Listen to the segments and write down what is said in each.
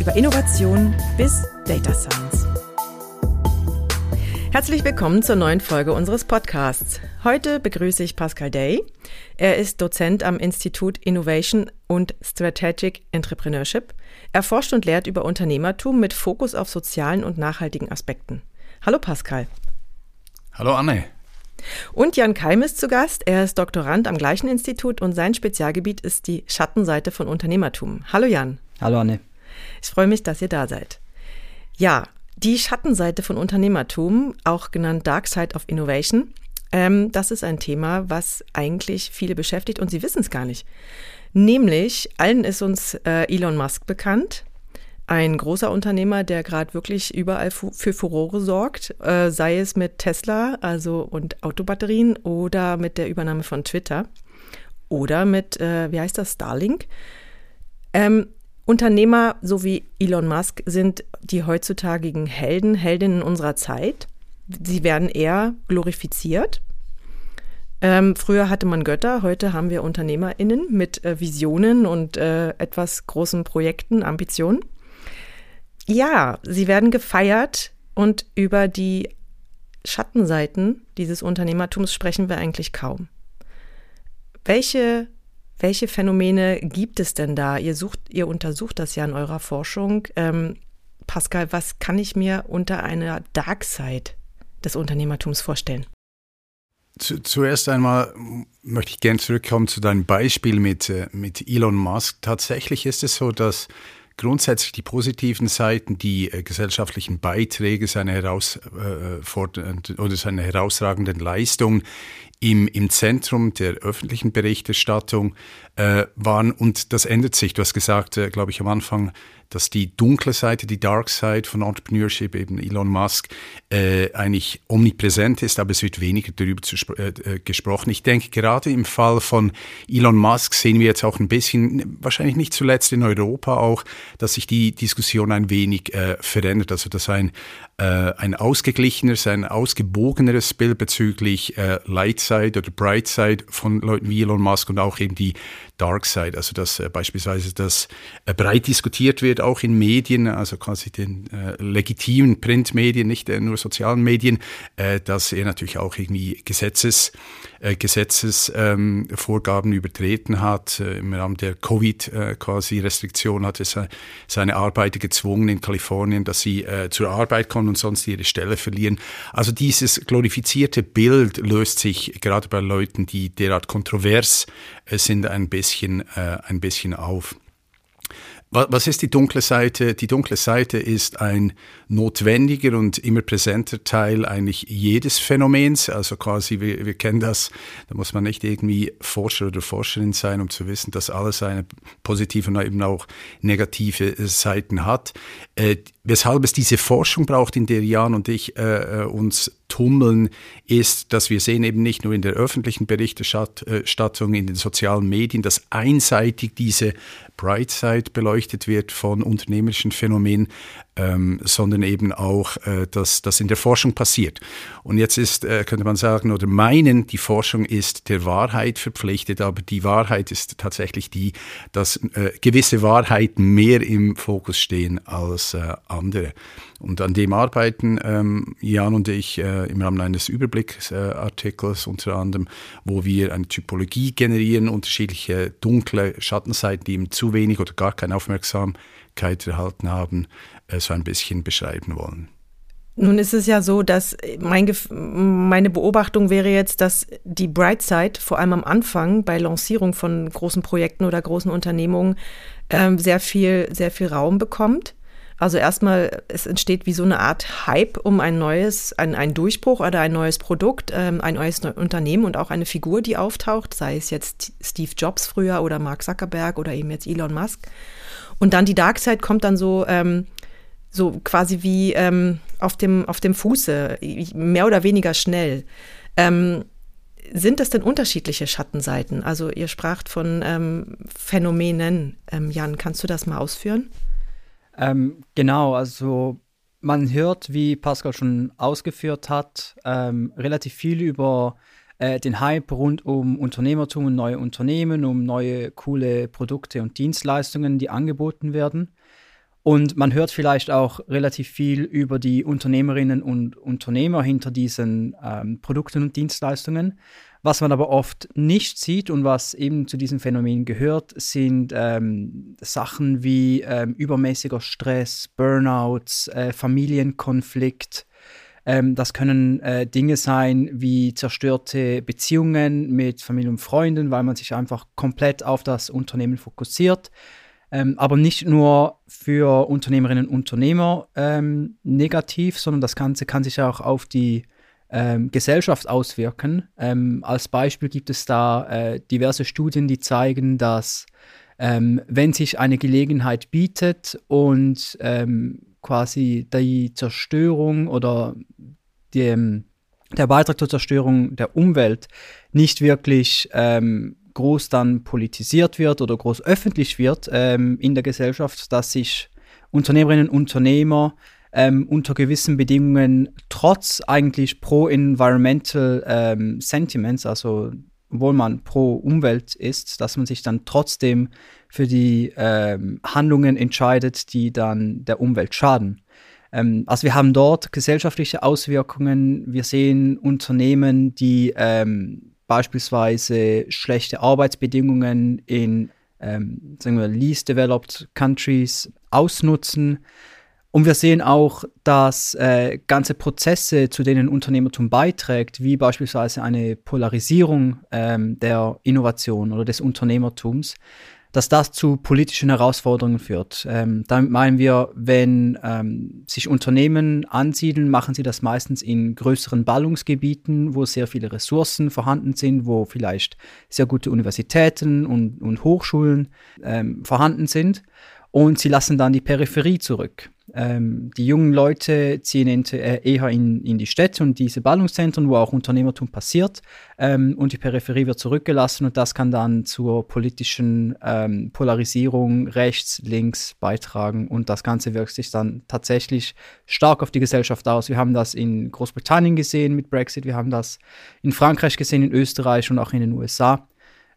über Innovation bis Data Science. Herzlich willkommen zur neuen Folge unseres Podcasts. Heute begrüße ich Pascal Day. Er ist Dozent am Institut Innovation und Strategic Entrepreneurship. Er forscht und lehrt über Unternehmertum mit Fokus auf sozialen und nachhaltigen Aspekten. Hallo Pascal. Hallo Anne. Und Jan Keim ist zu Gast. Er ist Doktorand am gleichen Institut und sein Spezialgebiet ist die Schattenseite von Unternehmertum. Hallo Jan. Hallo Anne. Ich freue mich, dass ihr da seid. Ja, die Schattenseite von Unternehmertum, auch genannt Dark Side of Innovation, ähm, das ist ein Thema, was eigentlich viele beschäftigt und sie wissen es gar nicht. Nämlich, allen ist uns äh, Elon Musk bekannt, ein großer Unternehmer, der gerade wirklich überall für Furore sorgt, äh, sei es mit Tesla, also und Autobatterien oder mit der Übernahme von Twitter oder mit, äh, wie heißt das, Starlink. Ähm, Unternehmer so wie Elon Musk sind die heutzutage Helden, Heldinnen unserer Zeit. Sie werden eher glorifiziert. Ähm, früher hatte man Götter, heute haben wir UnternehmerInnen mit äh, Visionen und äh, etwas großen Projekten, Ambitionen. Ja, sie werden gefeiert und über die Schattenseiten dieses Unternehmertums sprechen wir eigentlich kaum. Welche welche Phänomene gibt es denn da? Ihr sucht, ihr untersucht das ja in eurer Forschung. Ähm, Pascal, was kann ich mir unter einer Dark Side des Unternehmertums vorstellen? Zu, zuerst einmal möchte ich gerne zurückkommen zu deinem Beispiel mit, äh, mit Elon Musk. Tatsächlich ist es so, dass grundsätzlich die positiven Seiten, die äh, gesellschaftlichen Beiträge, seine, herausfordernden äh, oder seine herausragenden Leistungen im, im Zentrum der öffentlichen Berichterstattung äh, waren. Und das ändert sich. Du hast gesagt, äh, glaube ich, am Anfang, dass die dunkle Seite, die Dark Side von Entrepreneurship, eben Elon Musk, äh, eigentlich omnipräsent ist, aber es wird weniger darüber äh, äh, gesprochen. Ich denke, gerade im Fall von Elon Musk sehen wir jetzt auch ein bisschen, wahrscheinlich nicht zuletzt in Europa auch, dass sich die Diskussion ein wenig äh, verändert. Also, dass ein, ein ausgeglicheneres, ein ausgewogeneres Bild bezüglich äh, Light Side oder Bright Side von Leuten wie Elon Musk und auch eben die Dark Side, also dass äh, beispielsweise das äh, breit diskutiert wird, auch in Medien, also quasi den äh, legitimen Printmedien, nicht äh, nur sozialen Medien, äh, dass er natürlich auch irgendwie Gesetzes, äh, Gesetzesvorgaben ähm, übertreten hat. Im Rahmen der Covid quasi Restriktion hat er seine Arbeiter gezwungen in Kalifornien, dass sie zur Arbeit kommen und sonst ihre Stelle verlieren. Also dieses glorifizierte Bild löst sich gerade bei Leuten, die derart kontrovers sind, ein bisschen äh, ein bisschen auf. Was ist die dunkle Seite? Die dunkle Seite ist ein notwendiger und immer präsenter Teil eigentlich jedes Phänomens. Also quasi, wir, wir kennen das, da muss man nicht irgendwie Forscher oder Forscherin sein, um zu wissen, dass alles eine positive und eben auch negative Seiten hat. Äh, weshalb es diese Forschung braucht, in der Jan und ich äh, äh uns tummeln, ist, dass wir sehen eben nicht nur in der öffentlichen Berichterstattung, in den sozialen Medien, dass einseitig diese Bright Side beleuchtet wird von unternehmerischen Phänomenen, ähm, sondern eben auch, äh, dass das in der Forschung passiert. Und jetzt ist, äh, könnte man sagen oder meinen, die Forschung ist der Wahrheit verpflichtet, aber die Wahrheit ist tatsächlich die, dass äh, gewisse Wahrheiten mehr im Fokus stehen als äh, andere. Und an dem arbeiten ähm, Jan und ich äh, im Rahmen eines Überblicksartikels unter anderem, wo wir eine Typologie generieren, unterschiedliche dunkle Schattenseiten, die ihm zu wenig oder gar keine Aufmerksamkeit erhalten haben, äh, so ein bisschen beschreiben wollen. Nun ist es ja so, dass mein meine Beobachtung wäre jetzt, dass die Bright Side vor allem am Anfang bei Lancierung von großen Projekten oder großen Unternehmungen ähm, sehr viel, sehr viel Raum bekommt. Also erstmal, es entsteht wie so eine Art Hype um ein neues, ein, ein Durchbruch oder ein neues Produkt, ähm, ein neues Unternehmen und auch eine Figur, die auftaucht, sei es jetzt Steve Jobs früher oder Mark Zuckerberg oder eben jetzt Elon Musk. Und dann die Dark Side kommt dann so ähm, so quasi wie ähm, auf, dem, auf dem Fuße, mehr oder weniger schnell. Ähm, sind das denn unterschiedliche Schattenseiten? Also ihr spracht von ähm, Phänomenen. Ähm, Jan, kannst du das mal ausführen? Ähm, genau, also man hört, wie Pascal schon ausgeführt hat, ähm, relativ viel über äh, den Hype rund um Unternehmertum und neue Unternehmen, um neue coole Produkte und Dienstleistungen, die angeboten werden. Und man hört vielleicht auch relativ viel über die Unternehmerinnen und Unternehmer hinter diesen ähm, Produkten und Dienstleistungen. Was man aber oft nicht sieht und was eben zu diesem Phänomen gehört, sind ähm, Sachen wie ähm, übermäßiger Stress, Burnouts, äh, Familienkonflikt. Ähm, das können äh, Dinge sein wie zerstörte Beziehungen mit Familie und Freunden, weil man sich einfach komplett auf das Unternehmen fokussiert ähm, aber nicht nur für Unternehmerinnen und Unternehmer ähm, negativ, sondern das Ganze kann sich auch auf die ähm, Gesellschaft auswirken. Ähm, als Beispiel gibt es da äh, diverse Studien, die zeigen, dass ähm, wenn sich eine Gelegenheit bietet und ähm, quasi die Zerstörung oder die, der Beitrag zur Zerstörung der Umwelt nicht wirklich ähm, groß dann politisiert wird oder groß öffentlich wird ähm, in der Gesellschaft, dass sich Unternehmerinnen und Unternehmer ähm, unter gewissen Bedingungen trotz eigentlich pro-environmental ähm, Sentiments, also obwohl man pro Umwelt ist, dass man sich dann trotzdem für die ähm, Handlungen entscheidet, die dann der Umwelt schaden. Ähm, also wir haben dort gesellschaftliche Auswirkungen. Wir sehen Unternehmen, die ähm, beispielsweise schlechte Arbeitsbedingungen in ähm, sagen wir, least developed countries ausnutzen. Und wir sehen auch, dass äh, ganze Prozesse, zu denen Unternehmertum beiträgt, wie beispielsweise eine Polarisierung ähm, der Innovation oder des Unternehmertums, dass das zu politischen Herausforderungen führt. Ähm, damit meinen wir, wenn ähm, sich Unternehmen ansiedeln, machen sie das meistens in größeren Ballungsgebieten, wo sehr viele Ressourcen vorhanden sind, wo vielleicht sehr gute Universitäten und, und Hochschulen ähm, vorhanden sind. Und sie lassen dann die Peripherie zurück. Ähm, die jungen Leute ziehen äh, eher in, in, die Städte und diese Ballungszentren, wo auch Unternehmertum passiert, ähm, und die Peripherie wird zurückgelassen und das kann dann zur politischen ähm, Polarisierung rechts, links beitragen und das Ganze wirkt sich dann tatsächlich stark auf die Gesellschaft aus. Wir haben das in Großbritannien gesehen mit Brexit, wir haben das in Frankreich gesehen, in Österreich und auch in den USA.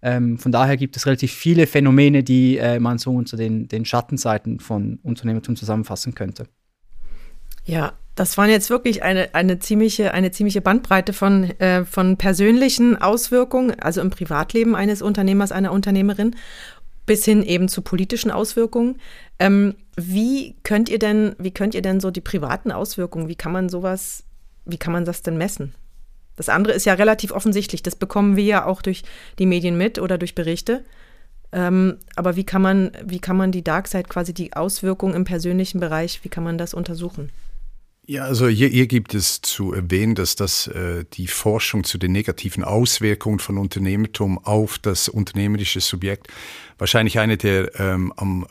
Ähm, von daher gibt es relativ viele Phänomene, die äh, man so unter den, den Schattenseiten von Unternehmertum zusammenfassen könnte. Ja, das waren jetzt wirklich eine, eine, ziemliche, eine ziemliche Bandbreite von, äh, von persönlichen Auswirkungen, also im Privatleben eines Unternehmers, einer Unternehmerin, bis hin eben zu politischen Auswirkungen. Ähm, wie könnt ihr denn, wie könnt ihr denn so die privaten Auswirkungen, wie kann man sowas, wie kann man das denn messen? Das andere ist ja relativ offensichtlich. Das bekommen wir ja auch durch die Medien mit oder durch Berichte. Ähm, aber wie kann man, wie kann man die Dark Side quasi die Auswirkungen im persönlichen Bereich, wie kann man das untersuchen? Ja, also hier, hier gibt es zu erwähnen, dass das äh, die Forschung zu den negativen Auswirkungen von Unternehmertum auf das unternehmerische Subjekt wahrscheinlich eine der ähm, am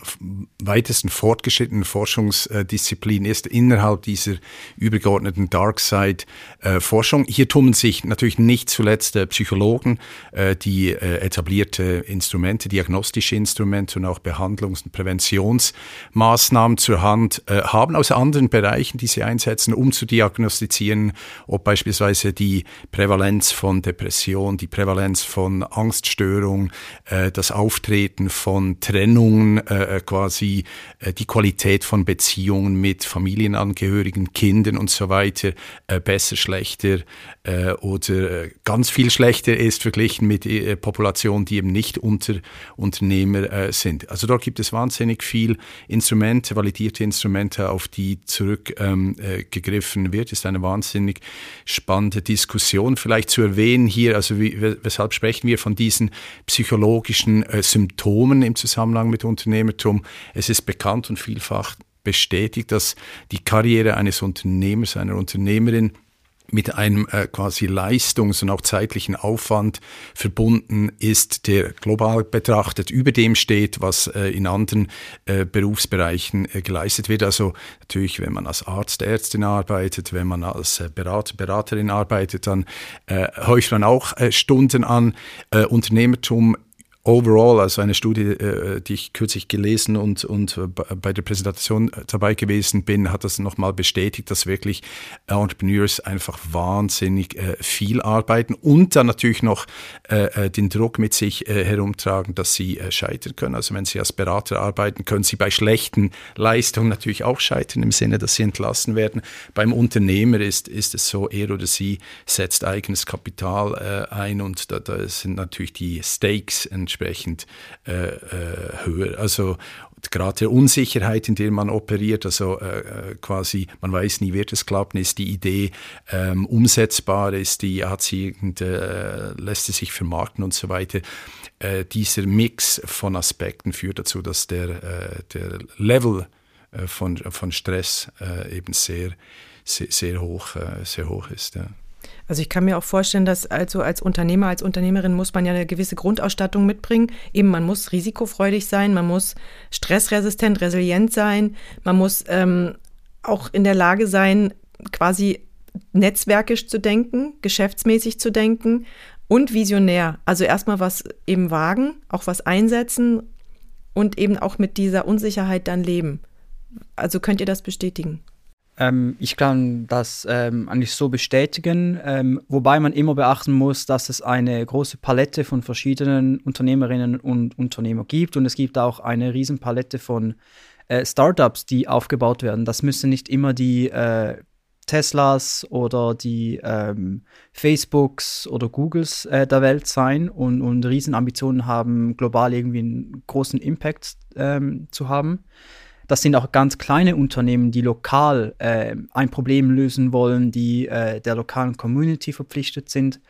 weitesten fortgeschrittenen Forschungsdisziplinen ist innerhalb dieser übergeordneten Dark Side äh, Forschung. Hier tummeln sich natürlich nicht zuletzt äh, Psychologen, äh, die äh, etablierte Instrumente, diagnostische Instrumente und auch Behandlungs- und Präventionsmaßnahmen zur Hand äh, haben aus anderen Bereichen, die sie einsetzen, um zu diagnostizieren, ob beispielsweise die Prävalenz von Depression, die Prävalenz von Angststörung, äh, das Auftreten Auftreten von Trennungen, äh, äh, quasi äh, die Qualität von Beziehungen mit Familienangehörigen, Kindern und so weiter äh, besser, schlechter äh, oder äh, ganz viel schlechter ist verglichen mit äh, Populationen, die eben nicht unter Unternehmer äh, sind. Also dort gibt es wahnsinnig viel Instrumente, validierte Instrumente, auf die zurückgegriffen ähm, äh, wird. Ist eine wahnsinnig spannende Diskussion. Vielleicht zu erwähnen hier, also wie, weshalb sprechen wir von diesen psychologischen äh, Symptomen? Symptomen im Zusammenhang mit Unternehmertum. Es ist bekannt und vielfach bestätigt, dass die Karriere eines Unternehmers, einer Unternehmerin mit einem äh, quasi Leistungs- und auch zeitlichen Aufwand verbunden ist, der global betrachtet über dem steht, was äh, in anderen äh, Berufsbereichen äh, geleistet wird. Also natürlich, wenn man als Arzt, Ärztin arbeitet, wenn man als äh, Berater, Beraterin arbeitet, dann äh, häuft man auch Stunden an. Unternehmertum overall, also eine Studie, äh, die ich kürzlich gelesen und, und äh, bei der Präsentation äh, dabei gewesen bin, hat das nochmal bestätigt, dass wirklich Entrepreneurs einfach wahnsinnig viel arbeiten und dann natürlich noch den Druck mit sich herumtragen, dass sie scheitern können. Also wenn sie als Berater arbeiten, können sie bei schlechten Leistungen natürlich auch scheitern, im Sinne, dass sie entlassen werden. Beim Unternehmer ist, ist es so, er oder sie setzt eigenes Kapital ein und da, da sind natürlich die Stakes entsprechend entsprechend äh, äh, höher. Also gerade der Unsicherheit, in der man operiert, also äh, äh, quasi, man weiß nie, wird es klappen, ist die Idee ähm, umsetzbar, ist die, hat sie äh, lässt sie sich vermarkten und so weiter. Äh, dieser Mix von Aspekten führt dazu, dass der, äh, der Level von, von Stress eben sehr, sehr, sehr, hoch, sehr hoch ist. Ja. Also ich kann mir auch vorstellen, dass also als Unternehmer, als Unternehmerin muss man ja eine gewisse Grundausstattung mitbringen. Eben man muss risikofreudig sein, man muss stressresistent, resilient sein, man muss ähm, auch in der Lage sein, quasi netzwerkisch zu denken, geschäftsmäßig zu denken und visionär. Also erstmal was eben wagen, auch was einsetzen und eben auch mit dieser Unsicherheit dann leben. Also könnt ihr das bestätigen? Ähm, ich kann das ähm, eigentlich so bestätigen, ähm, wobei man immer beachten muss, dass es eine große Palette von verschiedenen Unternehmerinnen und Unternehmer gibt und es gibt auch eine riesen Palette von äh, Startups, die aufgebaut werden. Das müssen nicht immer die äh, Teslas oder die ähm, Facebooks oder Googles äh, der Welt sein und, und Riesenambitionen haben, global irgendwie einen großen Impact ähm, zu haben. Das sind auch ganz kleine Unternehmen, die lokal äh, ein Problem lösen wollen, die äh, der lokalen Community verpflichtet sind.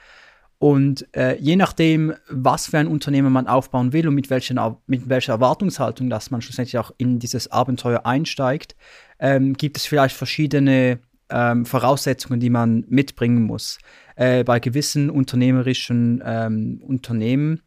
Und äh, je nachdem, was für ein Unternehmen man aufbauen will und mit, welchen, mit welcher Erwartungshaltung, dass man schlussendlich auch in dieses Abenteuer einsteigt, ähm, gibt es vielleicht verschiedene ähm, Voraussetzungen, die man mitbringen muss. Äh, bei gewissen unternehmerischen ähm, Unternehmen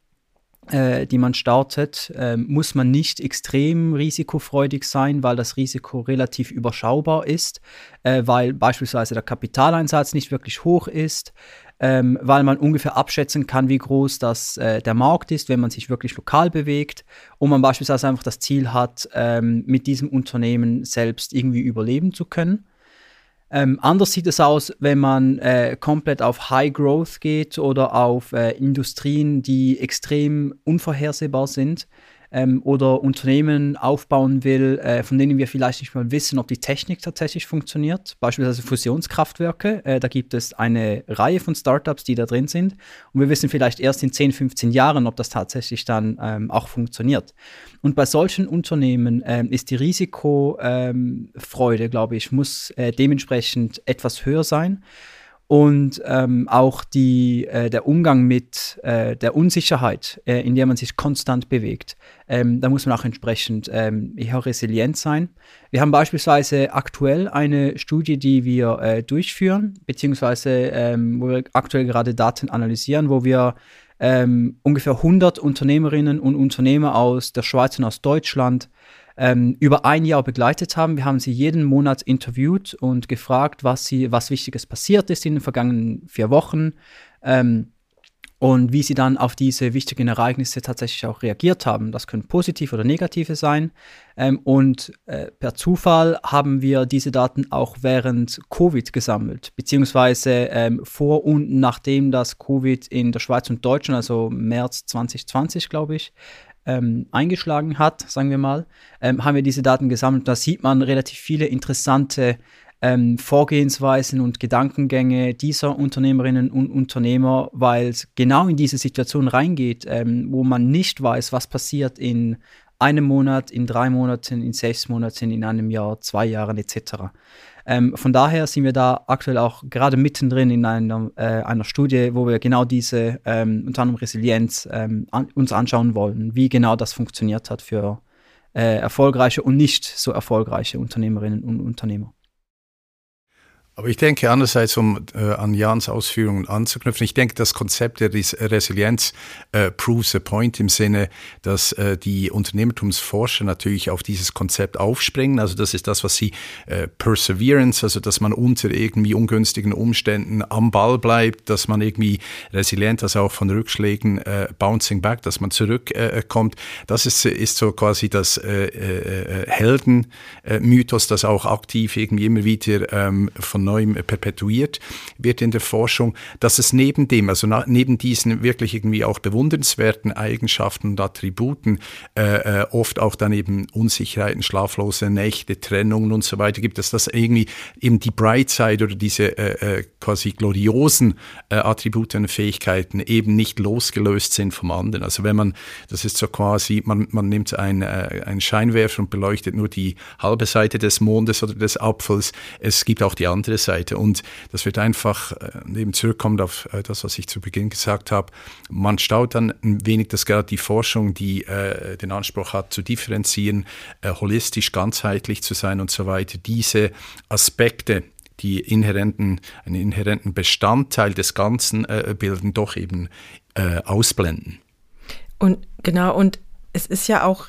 die man startet, äh, muss man nicht extrem risikofreudig sein, weil das Risiko relativ überschaubar ist, äh, weil beispielsweise der Kapitaleinsatz nicht wirklich hoch ist, ähm, weil man ungefähr abschätzen kann, wie groß das, äh, der Markt ist, wenn man sich wirklich lokal bewegt und man beispielsweise einfach das Ziel hat, ähm, mit diesem Unternehmen selbst irgendwie überleben zu können. Ähm, anders sieht es aus, wenn man äh, komplett auf High Growth geht oder auf äh, Industrien, die extrem unvorhersehbar sind ähm, oder Unternehmen aufbauen will, äh, von denen wir vielleicht nicht mal wissen, ob die Technik tatsächlich funktioniert. Beispielsweise Fusionskraftwerke. Äh, da gibt es eine Reihe von Startups, die da drin sind. Und wir wissen vielleicht erst in 10, 15 Jahren, ob das tatsächlich dann ähm, auch funktioniert. Und bei solchen Unternehmen ähm, ist die Risikofreude, glaube ich, muss äh, dementsprechend etwas höher sein und ähm, auch die, äh, der Umgang mit äh, der Unsicherheit, äh, in der man sich konstant bewegt. Ähm, da muss man auch entsprechend ähm, eher resilient sein. Wir haben beispielsweise aktuell eine Studie, die wir äh, durchführen, beziehungsweise ähm, wo wir aktuell gerade Daten analysieren, wo wir ähm, ungefähr 100 Unternehmerinnen und Unternehmer aus der Schweiz und aus Deutschland ähm, über ein Jahr begleitet haben. Wir haben sie jeden Monat interviewt und gefragt, was, sie, was Wichtiges passiert ist in den vergangenen vier Wochen. Ähm, und wie sie dann auf diese wichtigen Ereignisse tatsächlich auch reagiert haben. Das können positive oder negative sein. Ähm, und äh, per Zufall haben wir diese Daten auch während Covid gesammelt, beziehungsweise ähm, vor und nachdem das Covid in der Schweiz und Deutschland, also März 2020, glaube ich, ähm, eingeschlagen hat, sagen wir mal, ähm, haben wir diese Daten gesammelt. Da sieht man relativ viele interessante ähm, Vorgehensweisen und Gedankengänge dieser Unternehmerinnen und Unternehmer, weil es genau in diese Situation reingeht, ähm, wo man nicht weiß, was passiert in einem Monat, in drei Monaten, in sechs Monaten, in einem Jahr, zwei Jahren etc. Ähm, von daher sind wir da aktuell auch gerade mittendrin in einer, äh, einer Studie, wo wir genau diese, ähm, unter anderem Resilienz, ähm, an, uns anschauen wollen, wie genau das funktioniert hat für äh, erfolgreiche und nicht so erfolgreiche Unternehmerinnen und Unternehmer. Aber ich denke andererseits, um äh, an Jans Ausführungen anzuknüpfen, ich denke, das Konzept der Resilienz äh, proves a point im Sinne, dass äh, die Unternehmertumsforscher natürlich auf dieses Konzept aufspringen. Also das ist das, was sie äh, Perseverance, also dass man unter irgendwie ungünstigen Umständen am Ball bleibt, dass man irgendwie resilient, also auch von Rückschlägen äh, bouncing back, dass man zurückkommt. Äh, das ist, ist so quasi das äh, Heldenmythos, das auch aktiv irgendwie immer wieder ähm, von neuem perpetuiert wird in der Forschung, dass es neben dem, also neben diesen wirklich irgendwie auch bewundernswerten Eigenschaften und Attributen äh, äh, oft auch dann eben Unsicherheiten, schlaflose Nächte, Trennungen und so weiter gibt, dass das irgendwie eben die Bright Side oder diese äh, äh, quasi gloriosen äh, Attribute und Fähigkeiten eben nicht losgelöst sind vom anderen. Also wenn man, das ist so quasi, man, man nimmt ein, äh, einen Scheinwerfer und beleuchtet nur die halbe Seite des Mondes oder des Apfels. Es gibt auch die andere Seite. Und das wird einfach äh, eben zurückkommt auf das, was ich zu Beginn gesagt habe. Man staut dann ein wenig, dass gerade die Forschung, die äh, den Anspruch hat, zu differenzieren, äh, holistisch, ganzheitlich zu sein und so weiter, diese Aspekte, die inhärenten, einen inhärenten Bestandteil des Ganzen äh, bilden, doch eben äh, ausblenden. Und genau, und es ist ja auch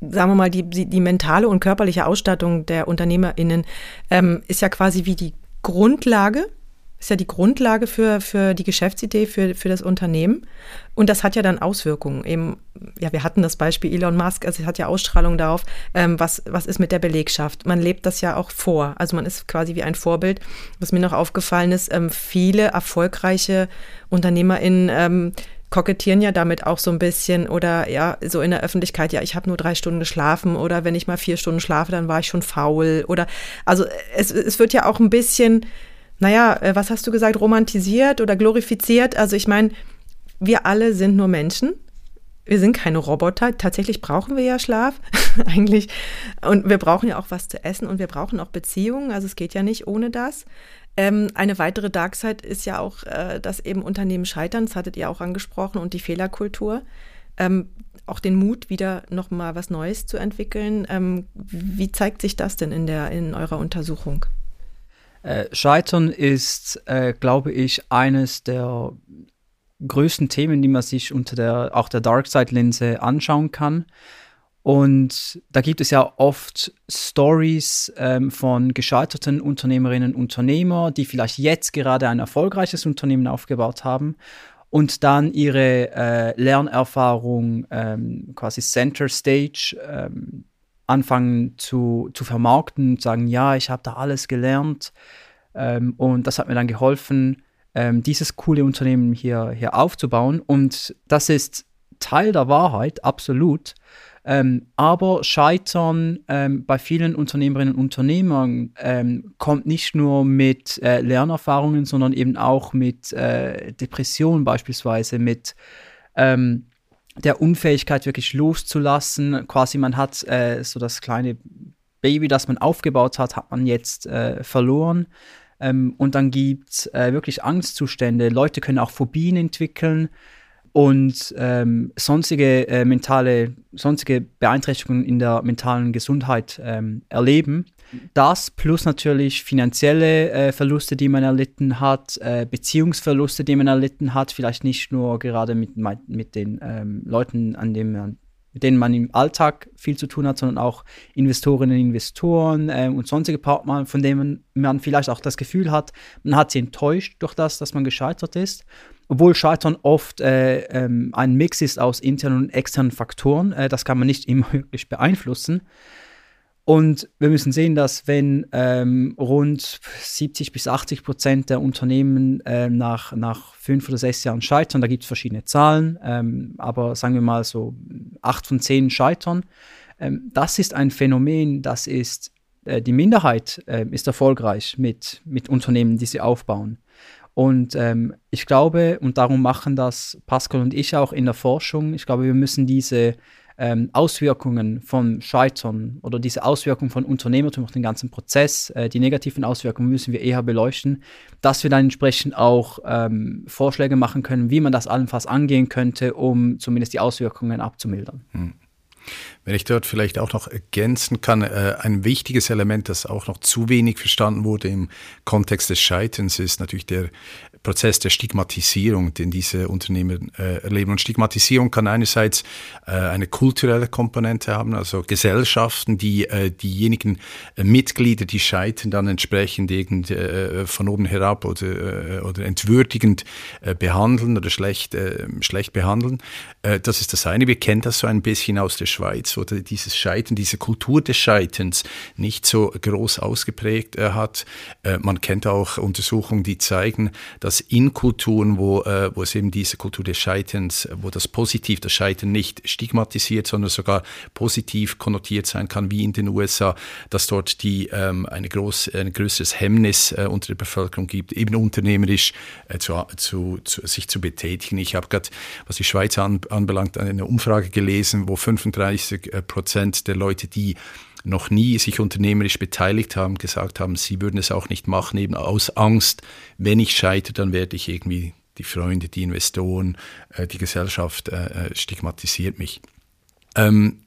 sagen wir mal, die, die, die mentale und körperliche Ausstattung der UnternehmerInnen ähm, ist ja quasi wie die Grundlage, ist ja die Grundlage für, für die Geschäftsidee, für, für das Unternehmen. Und das hat ja dann Auswirkungen. Eben, ja, wir hatten das Beispiel Elon Musk, also es hat ja Ausstrahlung darauf, ähm, was, was ist mit der Belegschaft. Man lebt das ja auch vor. Also man ist quasi wie ein Vorbild. Was mir noch aufgefallen ist, ähm, viele erfolgreiche UnternehmerInnen ähm, kokettieren ja damit auch so ein bisschen oder ja, so in der Öffentlichkeit, ja, ich habe nur drei Stunden geschlafen oder wenn ich mal vier Stunden schlafe, dann war ich schon faul oder also es, es wird ja auch ein bisschen, naja, äh, was hast du gesagt, romantisiert oder glorifiziert. Also ich meine, wir alle sind nur Menschen. Wir sind keine Roboter. Tatsächlich brauchen wir ja Schlaf eigentlich. Und wir brauchen ja auch was zu essen und wir brauchen auch Beziehungen. Also es geht ja nicht ohne das. Ähm, eine weitere Darkside ist ja auch, äh, dass eben Unternehmen scheitern, das hattet ihr auch angesprochen, und die Fehlerkultur. Ähm, auch den Mut, wieder nochmal was Neues zu entwickeln. Ähm, wie zeigt sich das denn in, der, in eurer Untersuchung? Äh, Scheitern ist, äh, glaube ich, eines der größten Themen, die man sich unter der auch der Darkside-Linse anschauen kann. Und da gibt es ja oft Stories ähm, von gescheiterten Unternehmerinnen und Unternehmer, die vielleicht jetzt gerade ein erfolgreiches Unternehmen aufgebaut haben und dann ihre äh, Lernerfahrung ähm, quasi Center Stage ähm, anfangen zu, zu vermarkten und sagen, ja, ich habe da alles gelernt ähm, und das hat mir dann geholfen, ähm, dieses coole Unternehmen hier, hier aufzubauen. Und das ist Teil der Wahrheit, absolut. Ähm, aber Scheitern ähm, bei vielen Unternehmerinnen und Unternehmern ähm, kommt nicht nur mit äh, Lernerfahrungen, sondern eben auch mit äh, Depressionen beispielsweise, mit ähm, der Unfähigkeit wirklich loszulassen. Quasi man hat äh, so das kleine Baby, das man aufgebaut hat, hat man jetzt äh, verloren. Ähm, und dann gibt es äh, wirklich Angstzustände. Leute können auch Phobien entwickeln und ähm, sonstige äh, mentale, sonstige Beeinträchtigungen in der mentalen Gesundheit ähm, erleben. Das plus natürlich finanzielle äh, Verluste, die man erlitten hat, äh, Beziehungsverluste, die man erlitten hat, vielleicht nicht nur gerade mit, mit den ähm, Leuten, an dem man, mit denen man im Alltag viel zu tun hat, sondern auch Investorinnen und Investoren äh, und sonstige Partner, von denen man vielleicht auch das Gefühl hat, man hat sie enttäuscht durch das, dass man gescheitert ist obwohl Scheitern oft äh, ähm, ein Mix ist aus internen und externen Faktoren. Äh, das kann man nicht immer wirklich beeinflussen. Und wir müssen sehen, dass wenn ähm, rund 70 bis 80 Prozent der Unternehmen äh, nach, nach fünf oder sechs Jahren scheitern, da gibt es verschiedene Zahlen, ähm, aber sagen wir mal so acht von zehn scheitern, ähm, das ist ein Phänomen, das ist, äh, die Minderheit äh, ist erfolgreich mit, mit Unternehmen, die sie aufbauen. Und ähm, ich glaube, und darum machen das Pascal und ich auch in der Forschung, ich glaube, wir müssen diese ähm, Auswirkungen von Scheitern oder diese Auswirkungen von Unternehmertum auf den ganzen Prozess, äh, die negativen Auswirkungen müssen wir eher beleuchten, dass wir dann entsprechend auch ähm, Vorschläge machen können, wie man das allenfalls angehen könnte, um zumindest die Auswirkungen abzumildern. Hm. Wenn ich dort vielleicht auch noch ergänzen kann, äh, ein wichtiges Element, das auch noch zu wenig verstanden wurde im Kontext des Scheiterns, ist natürlich der Prozess der Stigmatisierung, den diese Unternehmer äh, erleben. Und Stigmatisierung kann einerseits äh, eine kulturelle Komponente haben, also Gesellschaften, die äh, diejenigen äh, Mitglieder, die scheitern, dann entsprechend irgend, äh, von oben herab oder, äh, oder entwürdigend behandeln oder schlecht, schlecht behandeln. das ist das eine. Wir kennen das so ein bisschen aus der Schweiz, wo dieses Scheitern, diese Kultur des Scheiterns nicht so groß ausgeprägt hat. man kennt auch Untersuchungen, die zeigen, dass dass in Kulturen, wo, äh, wo es eben diese Kultur des Scheiterns, wo das Positiv, das Scheitern nicht stigmatisiert, sondern sogar positiv konnotiert sein kann, wie in den USA, dass dort die, ähm, eine groß, ein größeres Hemmnis äh, unter der Bevölkerung gibt, eben unternehmerisch äh, zu, zu, zu, sich zu betätigen. Ich habe gerade, was die Schweiz an, anbelangt, eine Umfrage gelesen, wo 35 äh, Prozent der Leute, die noch nie sich unternehmerisch beteiligt haben, gesagt haben, sie würden es auch nicht machen, eben aus Angst, wenn ich scheitere, dann werde ich irgendwie die Freunde, die Investoren, äh, die Gesellschaft äh, äh stigmatisiert mich. Ähm,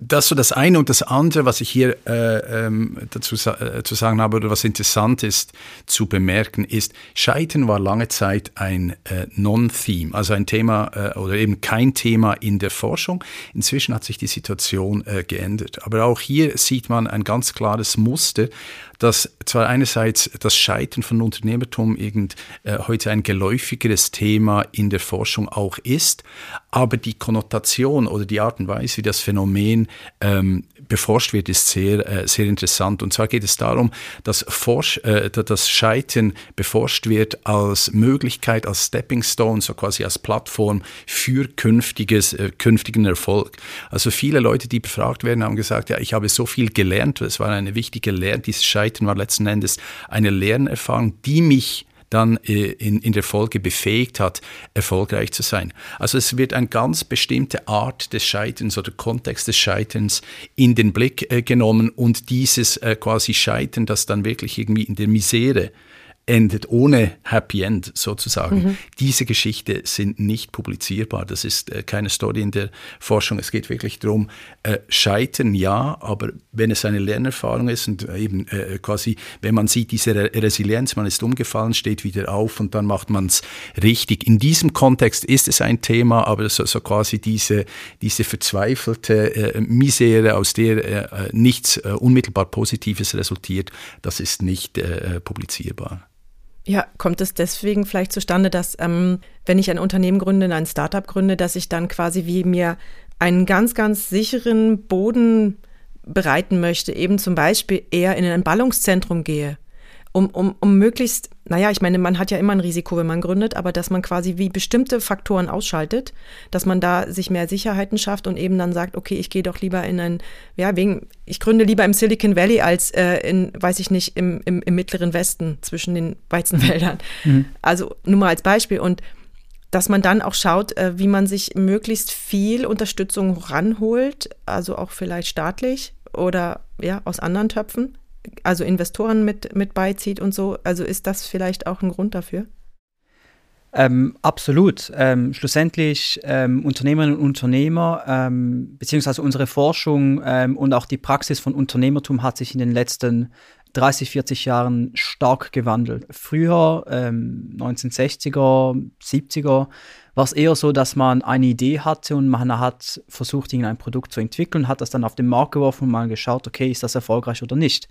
das so das eine und das andere, was ich hier äh, ähm, dazu äh, zu sagen habe oder was interessant ist zu bemerken, ist, Scheitern war lange Zeit ein äh, Non-Theme, also ein Thema äh, oder eben kein Thema in der Forschung. Inzwischen hat sich die Situation äh, geändert. Aber auch hier sieht man ein ganz klares Muster, dass zwar einerseits das Scheitern von Unternehmertum irgend, äh, heute ein geläufigeres Thema in der Forschung auch ist, aber die Konnotation oder die Art und Weise, wie das Phänomen ähm, beforscht wird, ist sehr, äh, sehr interessant. Und zwar geht es darum, dass Forsch, äh, das Scheitern beforscht wird als Möglichkeit, als Stepping Stone, so quasi als Plattform für künftiges, äh, künftigen Erfolg. Also viele Leute, die befragt werden, haben gesagt, ja, ich habe so viel gelernt, es war eine wichtige Lern, dieses Scheitern war letzten Endes eine Lernerfahrung, die mich dann äh, in, in der Folge befähigt hat, erfolgreich zu sein. Also es wird eine ganz bestimmte Art des Scheiterns oder Kontext des Scheiterns in den Blick äh, genommen und dieses äh, quasi Scheitern, das dann wirklich irgendwie in der Misere endet ohne Happy End sozusagen. Mhm. Diese Geschichte sind nicht publizierbar. Das ist äh, keine Story in der Forschung. Es geht wirklich darum, äh, scheitern ja, aber wenn es eine Lernerfahrung ist und eben äh, quasi, wenn man sieht, diese Re Resilienz, man ist umgefallen, steht wieder auf und dann macht man es richtig. In diesem Kontext ist es ein Thema, aber so, so quasi diese, diese verzweifelte äh, Misere, aus der äh, nichts äh, unmittelbar Positives resultiert, das ist nicht publizierbar. Ja, kommt es deswegen vielleicht zustande, dass ähm, wenn ich ein Unternehmen gründe, ein Startup gründe, dass ich dann quasi wie mir einen ganz, ganz sicheren Boden bereiten möchte, eben zum Beispiel eher in ein Ballungszentrum gehe um, um, um möglichst, naja, ich meine, man hat ja immer ein Risiko, wenn man gründet, aber dass man quasi wie bestimmte Faktoren ausschaltet, dass man da sich mehr Sicherheiten schafft und eben dann sagt, okay, ich gehe doch lieber in ein, ja, wegen, ich gründe lieber im Silicon Valley als äh, in, weiß ich nicht, im, im, im mittleren Westen zwischen den Weizenwäldern. Mhm. Also nur mal als Beispiel und dass man dann auch schaut, äh, wie man sich möglichst viel Unterstützung ranholt, also auch vielleicht staatlich oder ja, aus anderen Töpfen also Investoren mit, mit beizieht und so. Also ist das vielleicht auch ein Grund dafür? Ähm, absolut. Ähm, schlussendlich ähm, Unternehmerinnen und Unternehmer, ähm, beziehungsweise unsere Forschung ähm, und auch die Praxis von Unternehmertum hat sich in den letzten 30, 40 Jahren stark gewandelt. Früher, 1960er, ähm, 70er, war es eher so, dass man eine Idee hatte und man hat versucht, ein Produkt zu entwickeln, hat das dann auf den Markt geworfen und mal geschaut, okay, ist das erfolgreich oder nicht.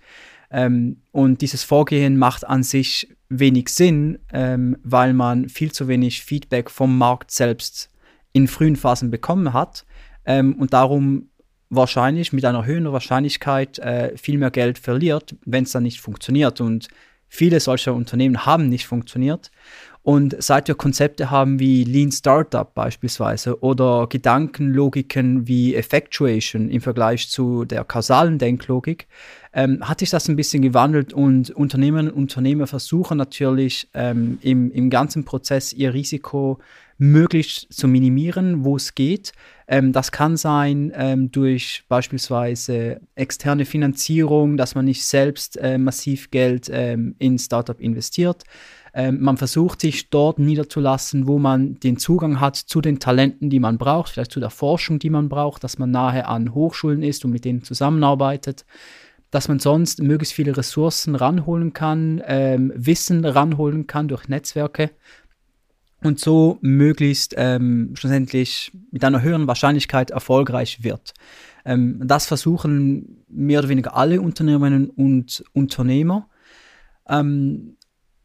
Ähm, und dieses Vorgehen macht an sich wenig Sinn, ähm, weil man viel zu wenig Feedback vom Markt selbst in frühen Phasen bekommen hat ähm, und darum wahrscheinlich mit einer höheren Wahrscheinlichkeit äh, viel mehr Geld verliert, wenn es dann nicht funktioniert. Und viele solcher Unternehmen haben nicht funktioniert. Und seit wir Konzepte haben wie Lean Startup beispielsweise oder Gedankenlogiken wie Effectuation im Vergleich zu der kausalen Denklogik, ähm, hat sich das ein bisschen gewandelt und Unternehmerinnen und Unternehmer versuchen natürlich ähm, im, im ganzen Prozess ihr Risiko möglichst zu minimieren, wo es geht. Ähm, das kann sein ähm, durch beispielsweise externe Finanzierung, dass man nicht selbst äh, massiv Geld ähm, in Startup investiert. Ähm, man versucht sich dort niederzulassen, wo man den Zugang hat zu den Talenten, die man braucht, vielleicht zu der Forschung, die man braucht, dass man nahe an Hochschulen ist und mit denen zusammenarbeitet, dass man sonst möglichst viele Ressourcen ranholen kann, ähm, Wissen ranholen kann durch Netzwerke und so möglichst ähm, schlussendlich mit einer höheren Wahrscheinlichkeit erfolgreich wird. Ähm, das versuchen mehr oder weniger alle Unternehmerinnen und Unternehmer. Ähm,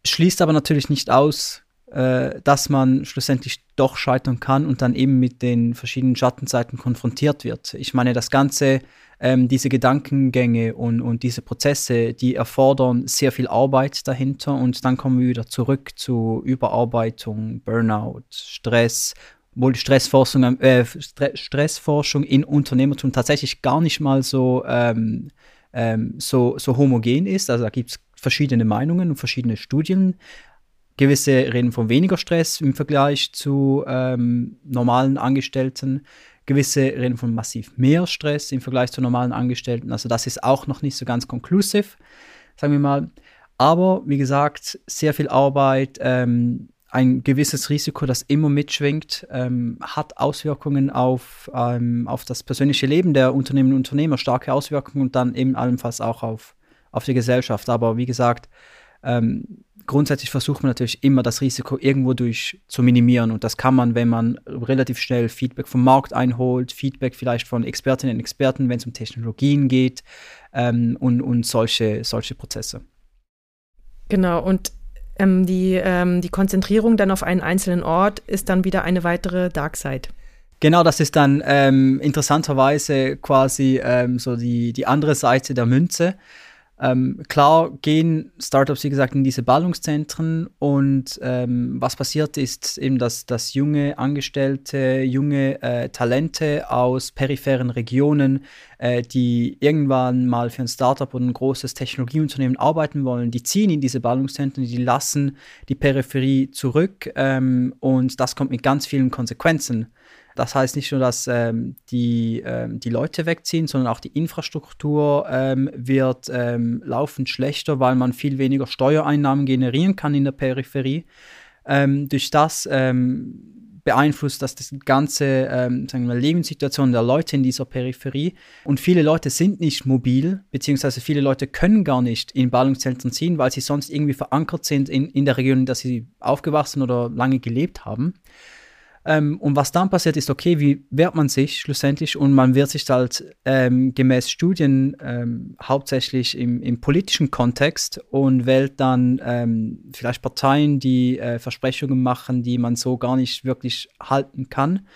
schließt aber natürlich nicht aus, äh, dass man schlussendlich doch scheitern kann und dann eben mit den verschiedenen Schattenseiten konfrontiert wird. Ich meine, das Ganze, ähm, diese Gedankengänge und, und diese Prozesse, die erfordern sehr viel Arbeit dahinter und dann kommen wir wieder zurück zu Überarbeitung, Burnout, Stress obwohl Stressforschung, äh, Stressforschung in Unternehmertum tatsächlich gar nicht mal so, ähm, ähm, so, so homogen ist. Also da gibt es verschiedene Meinungen und verschiedene Studien. Gewisse reden von weniger Stress im Vergleich zu ähm, normalen Angestellten. Gewisse reden von massiv mehr Stress im Vergleich zu normalen Angestellten. Also das ist auch noch nicht so ganz konklusiv, sagen wir mal. Aber wie gesagt, sehr viel Arbeit, ähm, ein gewisses Risiko, das immer mitschwingt, ähm, hat Auswirkungen auf, ähm, auf das persönliche Leben der Unternehmen und Unternehmer, starke Auswirkungen und dann eben allenfalls auch auf auf die Gesellschaft. Aber wie gesagt, ähm, grundsätzlich versucht man natürlich immer das Risiko irgendwo durch zu minimieren. Und das kann man, wenn man relativ schnell Feedback vom Markt einholt, Feedback vielleicht von Expertinnen und Experten, wenn es um Technologien geht ähm, und, und solche, solche Prozesse. Genau, und ähm, die, ähm, die Konzentrierung dann auf einen einzelnen Ort ist dann wieder eine weitere Dark Side. Genau, das ist dann ähm, interessanterweise quasi ähm, so die, die andere Seite der Münze. Ähm, klar gehen Startups, wie gesagt, in diese Ballungszentren und ähm, was passiert ist eben, dass, dass junge Angestellte, junge äh, Talente aus peripheren Regionen, äh, die irgendwann mal für ein Startup oder ein großes Technologieunternehmen arbeiten wollen, die ziehen in diese Ballungszentren, die lassen die Peripherie zurück ähm, und das kommt mit ganz vielen Konsequenzen. Das heißt nicht nur, dass ähm, die, ähm, die Leute wegziehen, sondern auch die Infrastruktur ähm, wird ähm, laufend schlechter, weil man viel weniger Steuereinnahmen generieren kann in der Peripherie. Ähm, durch das ähm, beeinflusst das die ganze sagen wir, Lebenssituation der Leute in dieser Peripherie. Und viele Leute sind nicht mobil, beziehungsweise viele Leute können gar nicht in Ballungszentren ziehen, weil sie sonst irgendwie verankert sind in, in der Region, in der sie aufgewachsen oder lange gelebt haben. Ähm, und was dann passiert ist, okay, wie wehrt man sich schlussendlich? Und man wehrt sich halt ähm, gemäß Studien ähm, hauptsächlich im, im, politischen Kontext und wählt dann ähm, vielleicht Parteien, die äh, Versprechungen machen, die man so gar nicht wirklich halten kann.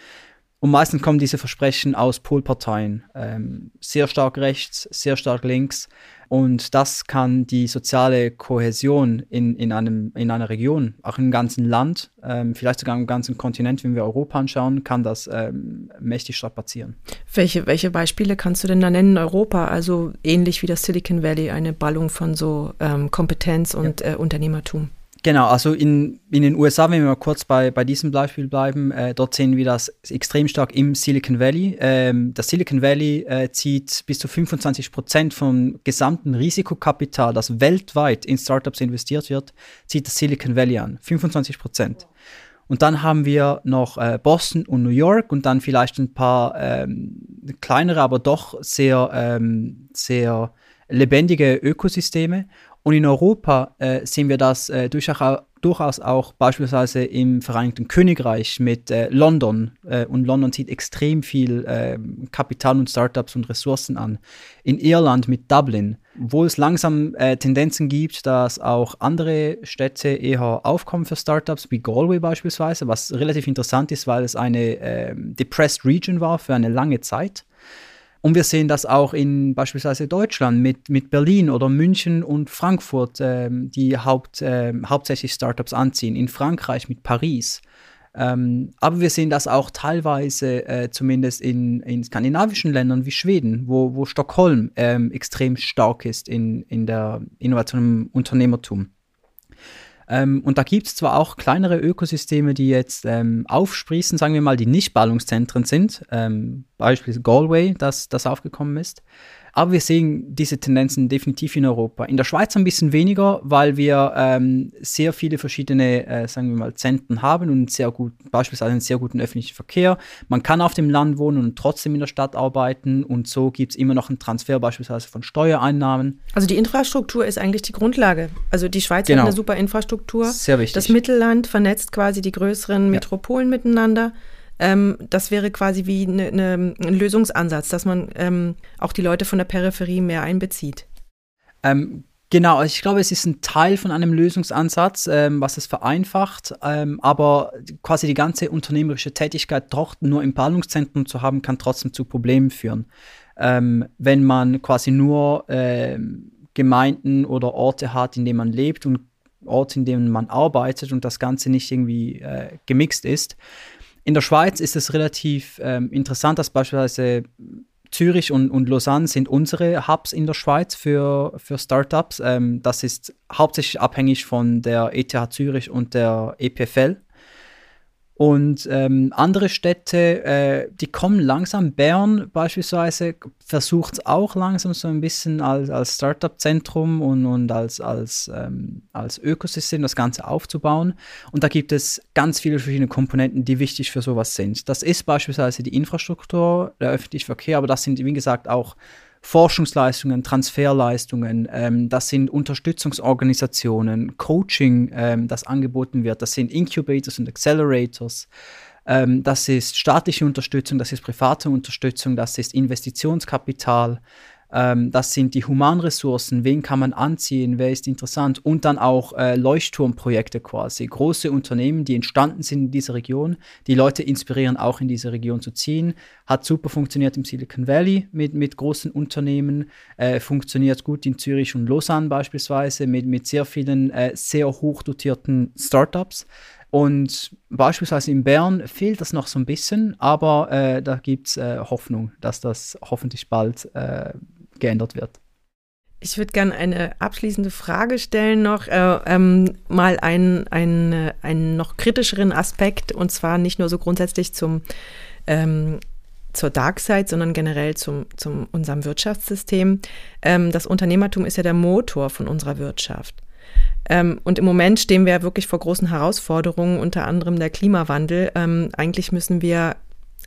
Und meistens kommen diese Versprechen aus Polparteien, ähm, sehr stark rechts, sehr stark links. Und das kann die soziale Kohäsion in, in, einem, in einer Region, auch im ganzen Land, ähm, vielleicht sogar im ganzen Kontinent, wenn wir Europa anschauen, kann das ähm, mächtig strapazieren. Welche, welche Beispiele kannst du denn da nennen in Europa? Also ähnlich wie das Silicon Valley, eine Ballung von so ähm, Kompetenz und ja. äh, Unternehmertum. Genau, also in, in den USA, wenn wir mal kurz bei, bei diesem Beispiel bleiben, äh, dort sehen wir das extrem stark im Silicon Valley. Ähm, das Silicon Valley äh, zieht bis zu 25 Prozent vom gesamten Risikokapital, das weltweit in Startups investiert wird, zieht das Silicon Valley an. 25 Prozent. Und dann haben wir noch äh, Boston und New York und dann vielleicht ein paar ähm, kleinere, aber doch sehr, ähm, sehr lebendige Ökosysteme. Und in Europa äh, sehen wir das äh, durchaus, durchaus auch beispielsweise im Vereinigten Königreich mit äh, London. Äh, und London zieht extrem viel ähm, Kapital und Startups und Ressourcen an. In Irland mit Dublin, wo es langsam äh, Tendenzen gibt, dass auch andere Städte eher aufkommen für Startups, wie Galway beispielsweise, was relativ interessant ist, weil es eine ähm, depressed Region war für eine lange Zeit. Und wir sehen das auch in beispielsweise Deutschland mit, mit Berlin oder München und Frankfurt, ähm, die Haupt, äh, hauptsächlich Startups anziehen. In Frankreich mit Paris. Ähm, aber wir sehen das auch teilweise äh, zumindest in, in skandinavischen Ländern wie Schweden, wo, wo Stockholm ähm, extrem stark ist in, in der Innovation im Unternehmertum. Ähm, und da gibt es zwar auch kleinere Ökosysteme, die jetzt ähm, aufsprießen, sagen wir mal, die nicht Ballungszentren sind, ähm, beispielsweise Galway, das, das aufgekommen ist. Aber wir sehen diese Tendenzen definitiv in Europa. In der Schweiz ein bisschen weniger, weil wir ähm, sehr viele verschiedene, äh, sagen wir mal, Zentren haben und sehr gut, beispielsweise einen sehr guten öffentlichen Verkehr. Man kann auf dem Land wohnen und trotzdem in der Stadt arbeiten und so gibt es immer noch einen Transfer beispielsweise von Steuereinnahmen. Also die Infrastruktur ist eigentlich die Grundlage. Also die Schweiz genau. hat eine super Infrastruktur. Sehr wichtig. Das Mittelland vernetzt quasi die größeren Metropolen ja. miteinander. Ähm, das wäre quasi wie eine, eine, ein Lösungsansatz, dass man ähm, auch die Leute von der Peripherie mehr einbezieht. Ähm, genau, ich glaube, es ist ein Teil von einem Lösungsansatz, ähm, was es vereinfacht, ähm, aber quasi die ganze unternehmerische Tätigkeit doch nur im Ballungszentrum zu haben, kann trotzdem zu Problemen führen. Ähm, wenn man quasi nur Gemeinden oder Orte hat, in denen man lebt und Orte, in denen man arbeitet und das Ganze nicht irgendwie äh, gemixt ist, in der Schweiz ist es relativ ähm, interessant, dass beispielsweise Zürich und, und Lausanne sind unsere Hubs in der Schweiz für, für Startups. Ähm, das ist hauptsächlich abhängig von der ETH Zürich und der EPFL. Und ähm, andere Städte, äh, die kommen langsam. Bern beispielsweise versucht es auch langsam so ein bisschen als, als Startup-Zentrum und, und als, als, ähm, als Ökosystem das Ganze aufzubauen. Und da gibt es ganz viele verschiedene Komponenten, die wichtig für sowas sind. Das ist beispielsweise die Infrastruktur, der öffentliche Verkehr, aber das sind, wie gesagt, auch Forschungsleistungen, Transferleistungen, ähm, das sind Unterstützungsorganisationen, Coaching, ähm, das angeboten wird, das sind Incubators und Accelerators, ähm, das ist staatliche Unterstützung, das ist private Unterstützung, das ist Investitionskapital, ähm, das sind die Humanressourcen, wen kann man anziehen, wer ist interessant? Und dann auch äh, Leuchtturmprojekte quasi, große Unternehmen, die entstanden sind in dieser Region, die Leute inspirieren, auch in diese Region zu ziehen. Hat super funktioniert im Silicon Valley mit, mit großen Unternehmen, äh, funktioniert gut in Zürich und Lausanne beispielsweise mit, mit sehr vielen äh, sehr hoch dotierten Startups. Und beispielsweise in Bern fehlt das noch so ein bisschen, aber äh, da gibt es äh, Hoffnung, dass das hoffentlich bald äh, geändert wird. Ich würde gerne eine abschließende Frage stellen noch, äh, ähm, mal einen, einen, einen noch kritischeren Aspekt und zwar nicht nur so grundsätzlich zum, ähm, zur Dark Side, sondern generell zum, zum unserem Wirtschaftssystem. Ähm, das Unternehmertum ist ja der Motor von unserer Wirtschaft. Ähm, und im Moment stehen wir ja wirklich vor großen Herausforderungen, unter anderem der Klimawandel. Ähm, eigentlich müssen wir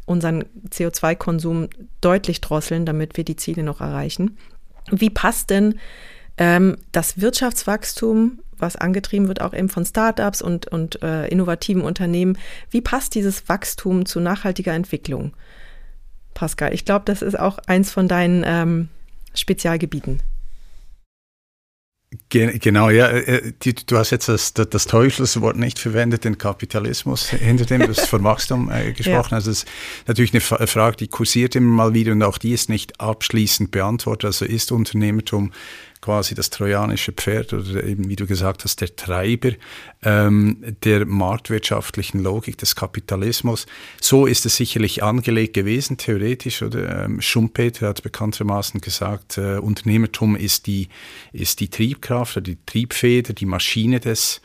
unseren CO2-Konsum deutlich drosseln, damit wir die Ziele noch erreichen. Wie passt denn ähm, das Wirtschaftswachstum, was angetrieben wird, auch eben von Startups und, und äh, innovativen Unternehmen, wie passt dieses Wachstum zu nachhaltiger Entwicklung? Pascal, ich glaube, das ist auch eins von deinen ähm, Spezialgebieten. Genau, ja. Äh, äh, du hast jetzt das, das Teufelswort nicht verwendet, den Kapitalismus, hinter dem du hast von Wachstum äh, gesprochen. Ja. Also es ist natürlich eine Frage, die kursiert immer mal wieder und auch die ist nicht abschließend beantwortet. Also ist Unternehmertum quasi das trojanische Pferd oder eben, wie du gesagt hast, der Treiber ähm, der marktwirtschaftlichen Logik des Kapitalismus. So ist es sicherlich angelegt gewesen, theoretisch. Oder ähm, Schumpeter hat bekanntermaßen gesagt, äh, Unternehmertum ist die, ist die Triebkraft oder die Triebfeder, die Maschine des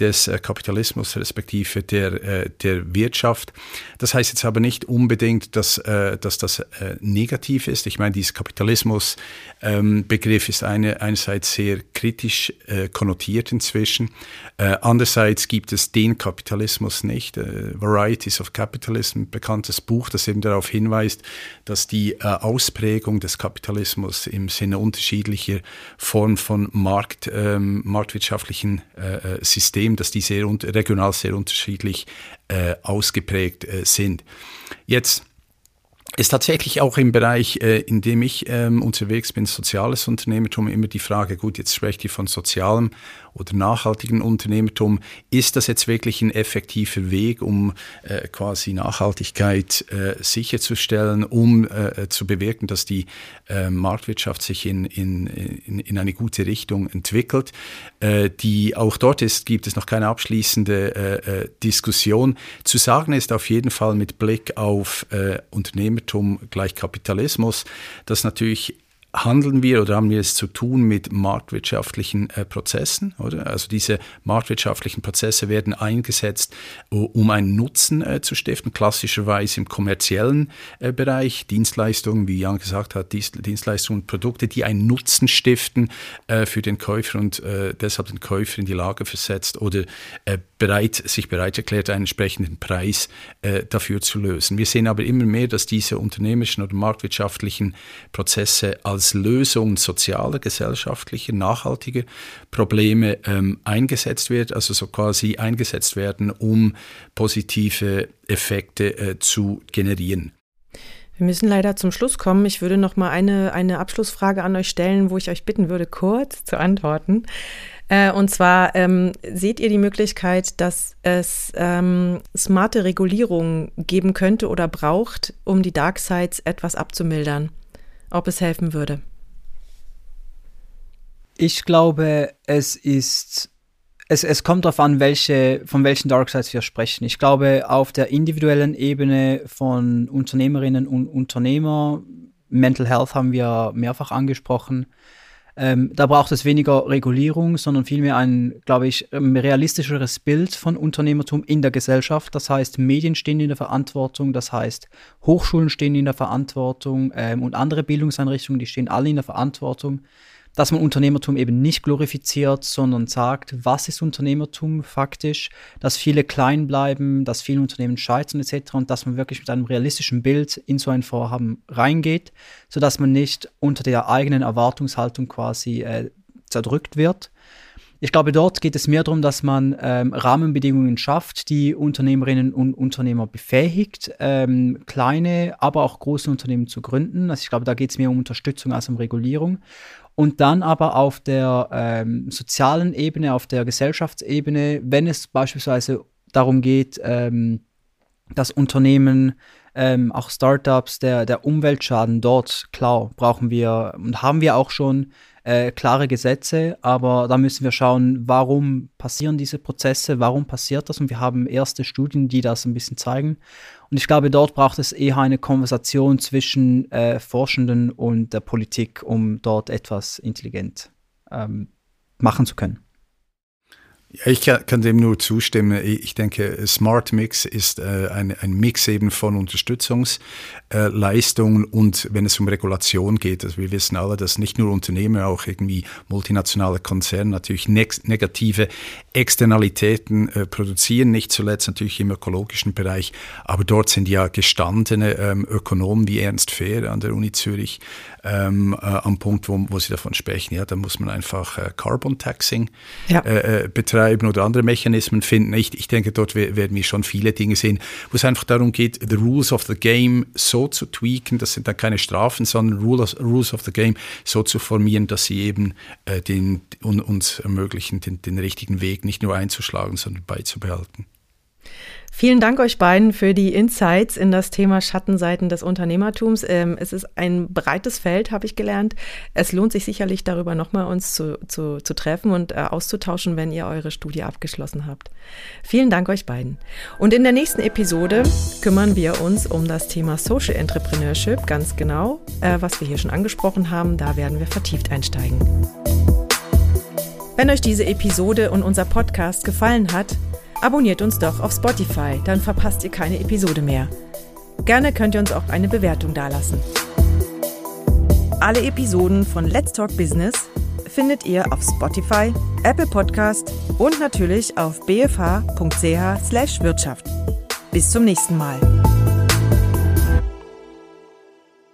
des äh, Kapitalismus respektive der, äh, der Wirtschaft. Das heißt jetzt aber nicht unbedingt, dass, äh, dass das negativ ist. Ich meine, dieser Kapitalismus-Begriff ähm, ist eine, einerseits sehr kritisch konnotiert inzwischen. andererseits gibt es den Kapitalismus nicht. Varieties of Capitalism, bekanntes Buch, das eben darauf hinweist, dass die Ausprägung des Kapitalismus im Sinne unterschiedlicher Formen von Markt, ähm, marktwirtschaftlichen Systemen System, dass die sehr regional sehr unterschiedlich äh, ausgeprägt äh, sind. Jetzt ist tatsächlich auch im Bereich, äh, in dem ich ähm, unterwegs bin, soziales Unternehmertum, immer die Frage, gut, jetzt spreche ich von sozialem oder nachhaltigen Unternehmertum. Ist das jetzt wirklich ein effektiver Weg, um äh, quasi Nachhaltigkeit äh, sicherzustellen, um äh, zu bewirken, dass die äh, Marktwirtschaft sich in, in, in, in, eine gute Richtung entwickelt? Äh, die, auch dort ist, gibt es noch keine abschließende äh, Diskussion. Zu sagen ist auf jeden Fall mit Blick auf Unternehmertum gleich Kapitalismus, dass natürlich handeln wir oder haben wir es zu tun mit marktwirtschaftlichen äh, Prozessen, oder? Also diese marktwirtschaftlichen Prozesse werden eingesetzt, um einen Nutzen äh, zu stiften, klassischerweise im kommerziellen äh, Bereich, Dienstleistungen, wie Jan gesagt hat, Dienstleistungen und Produkte, die einen Nutzen stiften äh, für den Käufer und äh, deshalb den Käufer in die Lage versetzt oder äh, bereit, sich bereit erklärt, einen entsprechenden Preis dafür zu lösen. Wir sehen aber immer mehr, dass diese unternehmerischen oder marktwirtschaftlichen Prozesse als als Lösung sozialer, gesellschaftlicher, nachhaltiger Probleme ähm, eingesetzt wird, also so quasi eingesetzt werden, um positive Effekte äh, zu generieren. Wir müssen leider zum Schluss kommen. Ich würde noch mal eine, eine Abschlussfrage an euch stellen, wo ich euch bitten würde, kurz zu antworten. Äh, und zwar ähm, seht ihr die Möglichkeit, dass es ähm, smarte Regulierungen geben könnte oder braucht, um die Dark Sides etwas abzumildern? Ob es helfen würde? Ich glaube, es ist es, es kommt darauf an, welche, von welchen Dark Sides wir sprechen. Ich glaube, auf der individuellen Ebene von Unternehmerinnen und Unternehmer, Mental Health haben wir mehrfach angesprochen, ähm, da braucht es weniger Regulierung, sondern vielmehr ein, glaube ich, ähm, realistischeres Bild von Unternehmertum in der Gesellschaft. Das heißt, Medien stehen in der Verantwortung, das heißt, Hochschulen stehen in der Verantwortung ähm, und andere Bildungseinrichtungen, die stehen alle in der Verantwortung dass man Unternehmertum eben nicht glorifiziert, sondern sagt, was ist Unternehmertum faktisch, dass viele klein bleiben, dass viele Unternehmen scheitern etc. und dass man wirklich mit einem realistischen Bild in so ein Vorhaben reingeht, sodass man nicht unter der eigenen Erwartungshaltung quasi äh, zerdrückt wird. Ich glaube, dort geht es mehr darum, dass man ähm, Rahmenbedingungen schafft, die Unternehmerinnen und Unternehmer befähigt, ähm, kleine, aber auch große Unternehmen zu gründen. Also ich glaube, da geht es mehr um Unterstützung als um Regulierung und dann aber auf der ähm, sozialen Ebene, auf der Gesellschaftsebene, wenn es beispielsweise darum geht, ähm, dass Unternehmen, ähm, auch Startups, der, der Umweltschaden dort, klar, brauchen wir und haben wir auch schon äh, klare Gesetze, aber da müssen wir schauen, warum passieren diese Prozesse, warum passiert das und wir haben erste Studien, die das ein bisschen zeigen. Und ich glaube, dort braucht es eher eine Konversation zwischen äh, Forschenden und der Politik, um dort etwas intelligent ähm, machen zu können. Ich kann, dem nur zustimmen. Ich denke, Smart Mix ist äh, ein, ein, Mix eben von Unterstützungsleistungen äh, und wenn es um Regulation geht, also wir wissen alle, dass nicht nur Unternehmen, auch irgendwie multinationale Konzerne natürlich ne negative Externalitäten äh, produzieren, nicht zuletzt natürlich im ökologischen Bereich, aber dort sind ja gestandene ähm, Ökonomen wie Ernst Fehr an der Uni Zürich ähm, äh, am Punkt, wo, wo sie davon sprechen, ja, da muss man einfach äh, Carbon Taxing ja. äh, betreiben oder andere Mechanismen finden. Ich, ich denke, dort werden wir schon viele Dinge sehen, wo es einfach darum geht, the rules of the game so zu tweaken, das sind dann keine Strafen, sondern rules, rules of the game so zu formieren, dass sie eben äh, den, un, uns ermöglichen, den, den richtigen Weg nicht nur einzuschlagen, sondern beizubehalten. Vielen Dank euch beiden für die Insights in das Thema Schattenseiten des Unternehmertums. Ähm, es ist ein breites Feld, habe ich gelernt. Es lohnt sich sicherlich darüber nochmal uns zu, zu, zu treffen und äh, auszutauschen, wenn ihr eure Studie abgeschlossen habt. Vielen Dank euch beiden. Und in der nächsten Episode kümmern wir uns um das Thema Social Entrepreneurship, ganz genau, äh, was wir hier schon angesprochen haben. Da werden wir vertieft einsteigen. Wenn euch diese Episode und unser Podcast gefallen hat, Abonniert uns doch auf Spotify, dann verpasst ihr keine Episode mehr. Gerne könnt ihr uns auch eine Bewertung dalassen. Alle Episoden von Let's Talk Business findet ihr auf Spotify, Apple Podcast und natürlich auf bfh.ch/wirtschaft. Bis zum nächsten Mal.